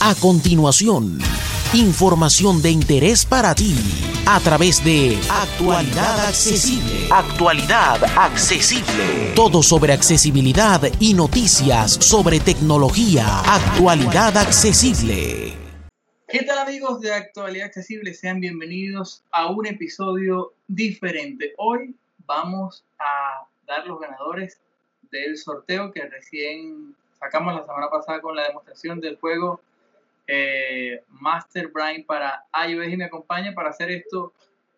A continuación, información de interés para ti a través de Actualidad Accesible. Actualidad Accesible. Todo sobre accesibilidad y noticias sobre tecnología. Actualidad Accesible. ¿Qué tal amigos de Actualidad Accesible? Sean bienvenidos a un episodio diferente. Hoy vamos a dar los ganadores del sorteo que recién sacamos la semana pasada con la demostración del juego eh, Master Brain para iOS y me acompaña para hacer esto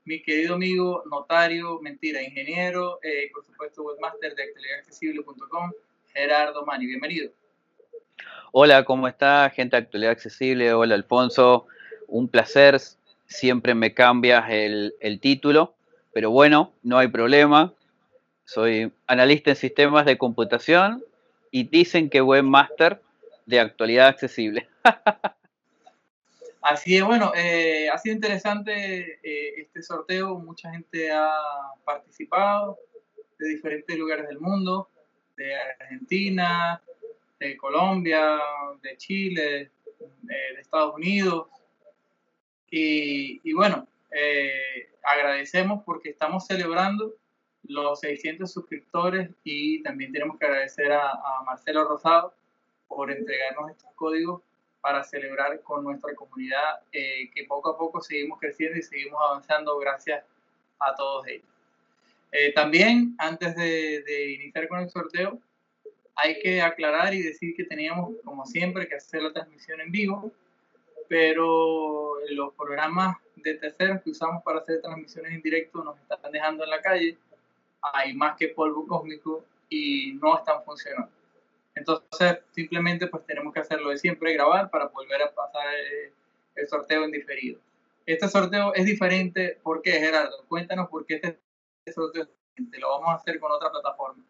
mi querido amigo notario, mentira, ingeniero, eh, por supuesto webmaster de actualidadaccesible.com, Gerardo Mani. Bienvenido. Hola, ¿cómo está gente de Actualidad Accesible? Hola Alfonso, un placer. Siempre me cambias el, título, pero bueno, no hay problema. Soy analista en sistemas de computación y dicen que webmaster de actualidad accesible. Así es, bueno, eh, ha sido interesante eh, este sorteo, mucha gente ha participado de diferentes lugares del mundo, de Argentina, de Colombia, de Chile, eh, de Estados Unidos. Y, bueno, agradecemos porque estamos celebrando los 600 suscriptores y también tenemos que agradecer a Marcelo Rosado por entregarnos estos códigos para celebrar con nuestra comunidad eh, que poco a poco seguimos creciendo y seguimos avanzando gracias a todos ellos. Eh, también, antes de, iniciar con el sorteo, hay que aclarar y decir que teníamos, como siempre, que hacer la transmisión en vivo, pero los programas de terceros que usamos para hacer transmisiones en directo nos están dejando en la calle. Hay más que polvo cósmico y no están funcionando. Entonces, simplemente pues tenemos que hacerlo de siempre, grabar para volver a pasar eh, el, sorteo en diferido. Este sorteo es diferente, ¿por qué, Gerardo? Cuéntanos por qué este sorteo es diferente. Lo vamos a hacer con otra plataforma.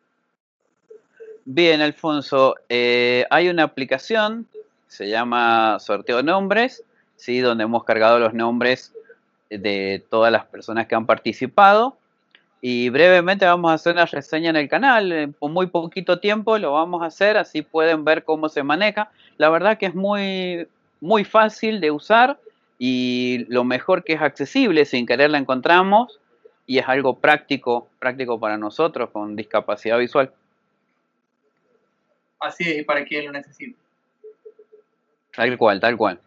Bien, Alfonso, eh, hay una aplicación, se llama Sorteo Nombres, ¿sí? donde hemos cargado los nombres de todas las personas que han participado y brevemente vamos a hacer una reseña en el canal, por muy poquito tiempo lo vamos a hacer, así pueden ver cómo se maneja. La verdad que es muy, muy fácil de usar y lo mejor que es accesible, sin querer la encontramos y es algo práctico, práctico para nosotros con discapacidad visual. Así es, y para quien lo necesite. Tal cual, tal cual.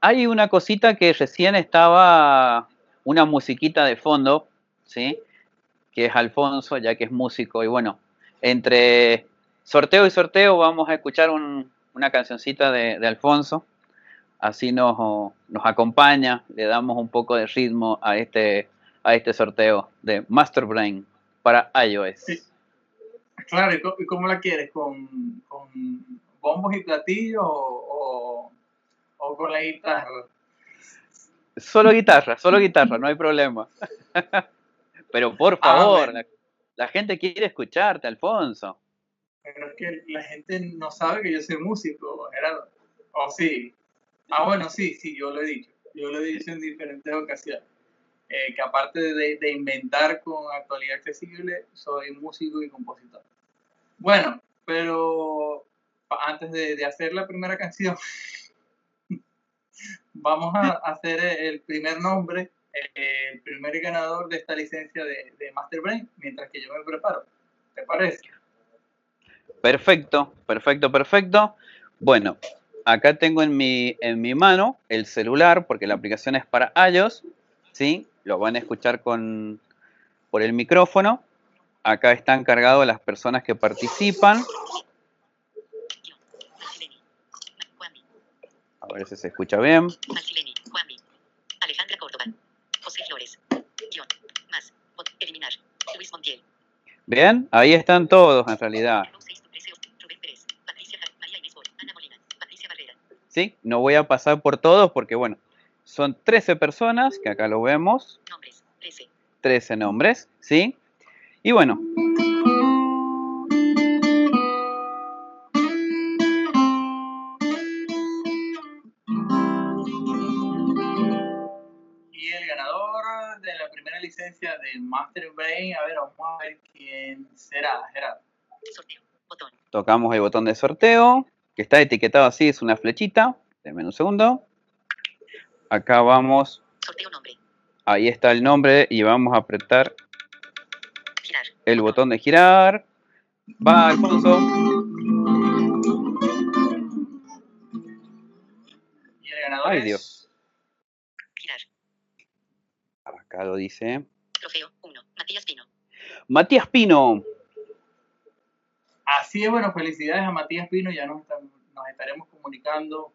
Hay una cosita que recién estaba, una musiquita de fondo, ¿sí? Que es Alfonso, ya que es músico. Y bueno, entre sorteo y sorteo vamos a escuchar una cancioncita de, Alfonso. Así nos, nos acompaña, le damos un poco de ritmo a este, a este sorteo de Master Brain para iOS. Claro, ¿y cómo la quieres? ¿Con, bombos y platillos o, o, con la guitarra? Solo guitarra, solo guitarra, no hay problema. Pero por ah, favor, la, gente quiere escucharte, Alfonso. Pero es que la gente no sabe que yo soy músico, Gerardo. O sí. Ah, bueno, sí, sí, yo lo he dicho. Yo lo he dicho en diferentes ocasiones. Eh, que aparte de, inventar con actualidad accesible, soy músico y compositor. Bueno, pero antes de, hacer la primera canción, vamos a hacer el primer nombre el primer ganador de esta licencia de, de Master Brain mientras que yo me preparo. ¿Te parece? Perfecto, perfecto, perfecto. Bueno, acá tengo en mi, en mi mano el celular, porque la aplicación es para iOS, ¿sí? Lo van a escuchar con, por el micrófono. Acá están cargados las personas que participan. A ver si se escucha bien. Bien, ahí están todos en realidad. Sí, no voy a pasar por todos porque, bueno, son 13 personas, que acá lo vemos. 13 nombres, ¿sí? Y bueno, licencia de Master Brain. A ver, vamos a ver quién será, Gerardo. Tocamos el botón de sorteo, que está etiquetado así, es una flechita. Denme un segundo. Acá vamos. Sorteo nombre. Ahí está el nombre y vamos a apretar Girar. el botón de girar. Va, Alfonso. Y el ganador Ay, es Dios. Girar. Acá lo dice. Trofeo 1. Matías Pino. Matías Pino. Así es, bueno, felicidades a Matías Pino, ya nos, nos estaremos comunicando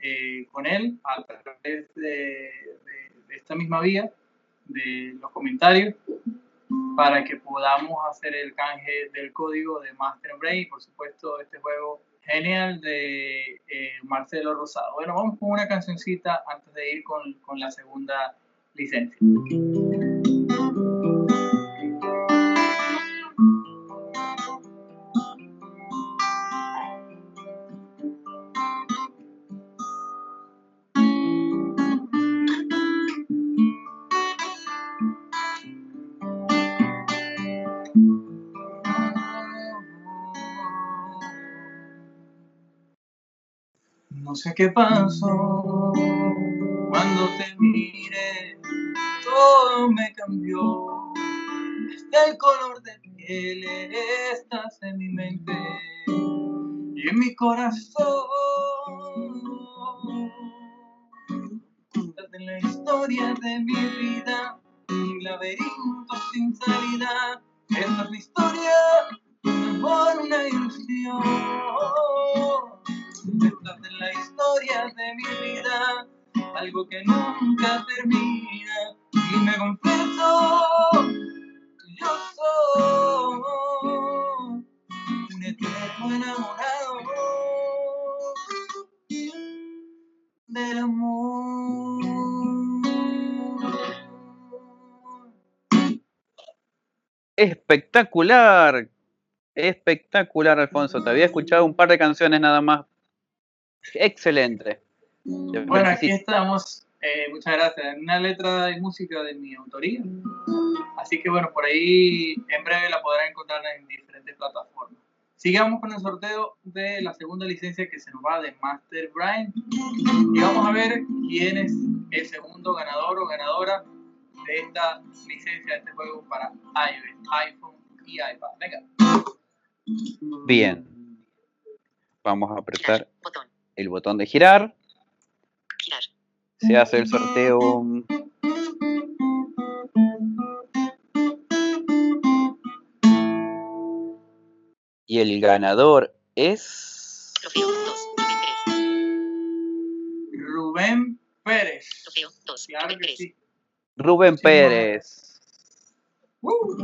eh, con él a través de, de- de esta misma vía, de los comentarios, para que podamos hacer el canje del código de Master Brain y por supuesto este juego genial de eh, Marcelo Rosado. Bueno, vamos con una cancioncita antes de ir con, con la segunda No sé qué pasó cuando te miré, estás en mi mente y en mi corazón. Cuéntate la historia de mi vida, un laberinto sin salida. Esta es la historia amor, una ilusión. Esta es la historia de mi vida, algo que nunca termina. Y me confieso, Espectacular. Espectacular, Alfonso. Te había escuchado un par de canciones nada más. Excelente. Te Bueno, aquí estamos. eh, muchas gracias. Una letra y música de mi autoría. Así que bueno, por ahí en breve la podrán encontrar en diferentes plataformas. Sigamos con el sorteo de la segunda licencia que se nos va de Master Brian. Y vamos a ver quién es el segundo ganador o ganadora de esta licencia de este juego para iOS, iPhone y iPad. Venga. Bien. Vamos a apretar. Botón. el botón de girar. Girar. Se hace el sorteo. Y el ganador es. Trofeo 2. Rubén Rubén 3. Pérez. Trofeo 2. Claro Rubén que 3. sí. Rubén Sí, Pérez. ¡Uh!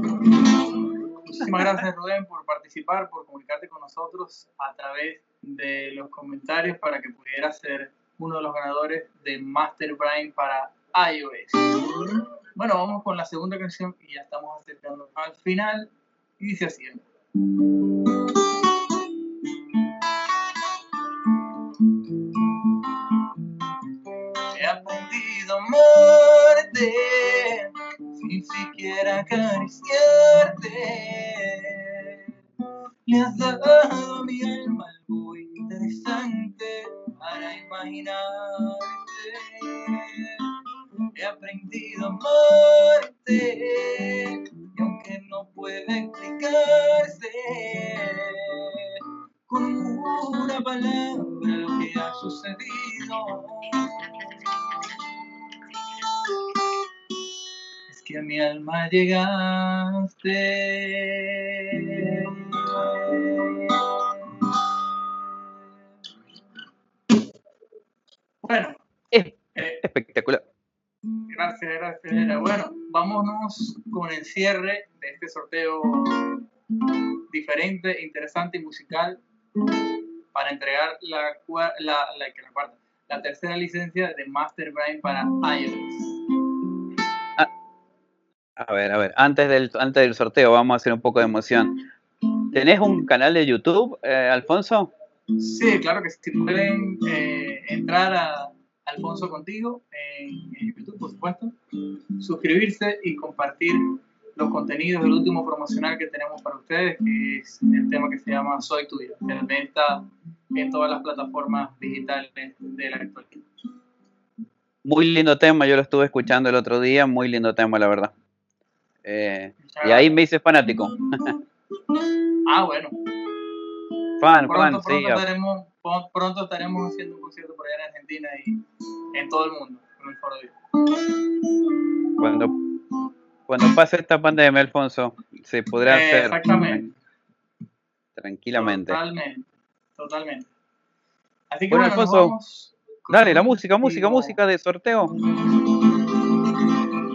Muchísimas gracias Rubén por participar, por comunicarte con nosotros a través de los comentarios para que pudiera ser uno de los ganadores de Master Brain para iOS. Bueno, vamos con la segunda canción y ya estamos acercando al final y dice así. Amarte sin siquiera acariciarte. Le has dado mi alma algo interesante para imaginarte. He aprendido a amarte y aunque no puede explicarse con una palabra lo que ha sucedido. Que a mi alma llegaste. Bueno, eh, Espectacular. gracias, gracias. Era. Bueno, vámonos con el cierre de este sorteo diferente, interesante y musical para entregar la, la, la, la tercera licencia de Master Brain para iOS. A ver, a ver. Antes del, antes del sorteo, vamos a hacer un poco de emoción. ¿Tenés un canal de YouTube, eh, Alfonso? Sí, claro que sí. Pueden eh, entrar a Alfonso Contigo en, en YouTube, por supuesto, suscribirse y compartir los contenidos del último promocional que tenemos para ustedes, que es el tema que se llama Soy Tuyo, de venta en todas las plataformas digitales de la actualidad. Muy lindo tema, yo lo estuve escuchando el otro día, muy lindo tema, la verdad. Eh, y ahí me hice fanático. Ah, bueno. Fan, Pronto, fan, pronto, sí. estaremos, pronto estaremos haciendo un concierto por allá en Argentina y en todo el mundo el Foro. Cuando, cuando pase esta pandemia, Alfonso, se podrá Eh, hacer exactamente. tranquilamente. Totalmente, totalmente. Así que Bueno, bueno, Alfonso, vamos Dale, la música, música, música de sorteo.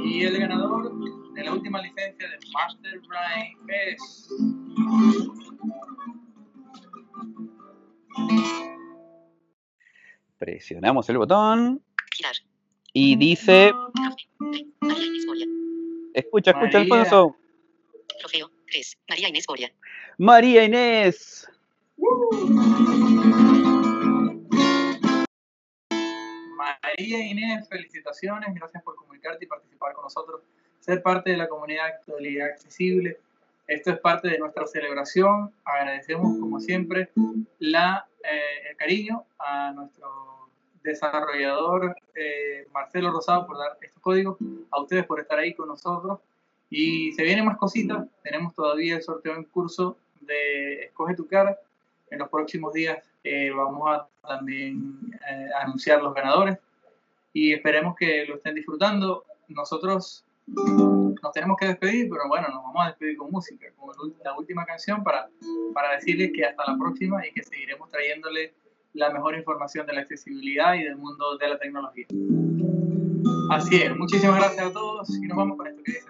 Y el ganador la última licencia de Master Brain es. Presionamos el botón Girar. y dice. María Inés escucha, escucha, María. Alfonso. Trofeo. 3. María Inés Boria. María Inés. María Inés, felicitaciones, gracias por comunicarte y participar con nosotros, ser parte de la comunidad Actualidad Accesible. Esto es parte de nuestra celebración. Agradecemos, como siempre, la, eh, el cariño a nuestro desarrollador eh, Marcelo Rosado por dar estos códigos, a ustedes por estar ahí con nosotros. Y se vienen más cositas. Tenemos todavía el sorteo en curso de Escoge tu cara. En los próximos días eh, vamos a también eh, anunciar los ganadores y esperemos que lo estén disfrutando. Nosotros nos tenemos que despedir, pero bueno, nos vamos a despedir con música, con la última canción para, para decirles que hasta la próxima y que seguiremos trayéndole la mejor información de la accesibilidad y del mundo de la tecnología. Así es, muchísimas gracias a todos y nos vamos con esto que dice.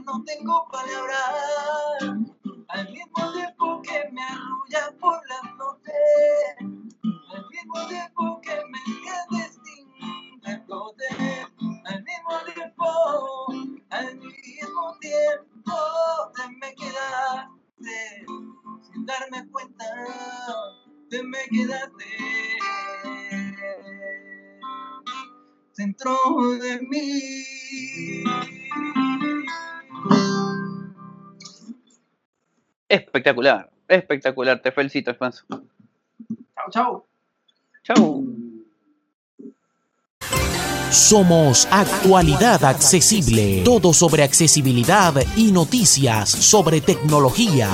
No tengo palabras, al mismo tiempo que me arrulla por las noches, al mismo tiempo que me entiendes sin responder, al mismo tiempo, al mismo tiempo te me quedaste. Sin darme cuenta, te me quedaste. Dentro de mí. Espectacular, espectacular. Te felicito, Alfonso. Chao, chao. Chau. Somos Actualidad Accesible. Todo sobre accesibilidad y noticias sobre tecnología.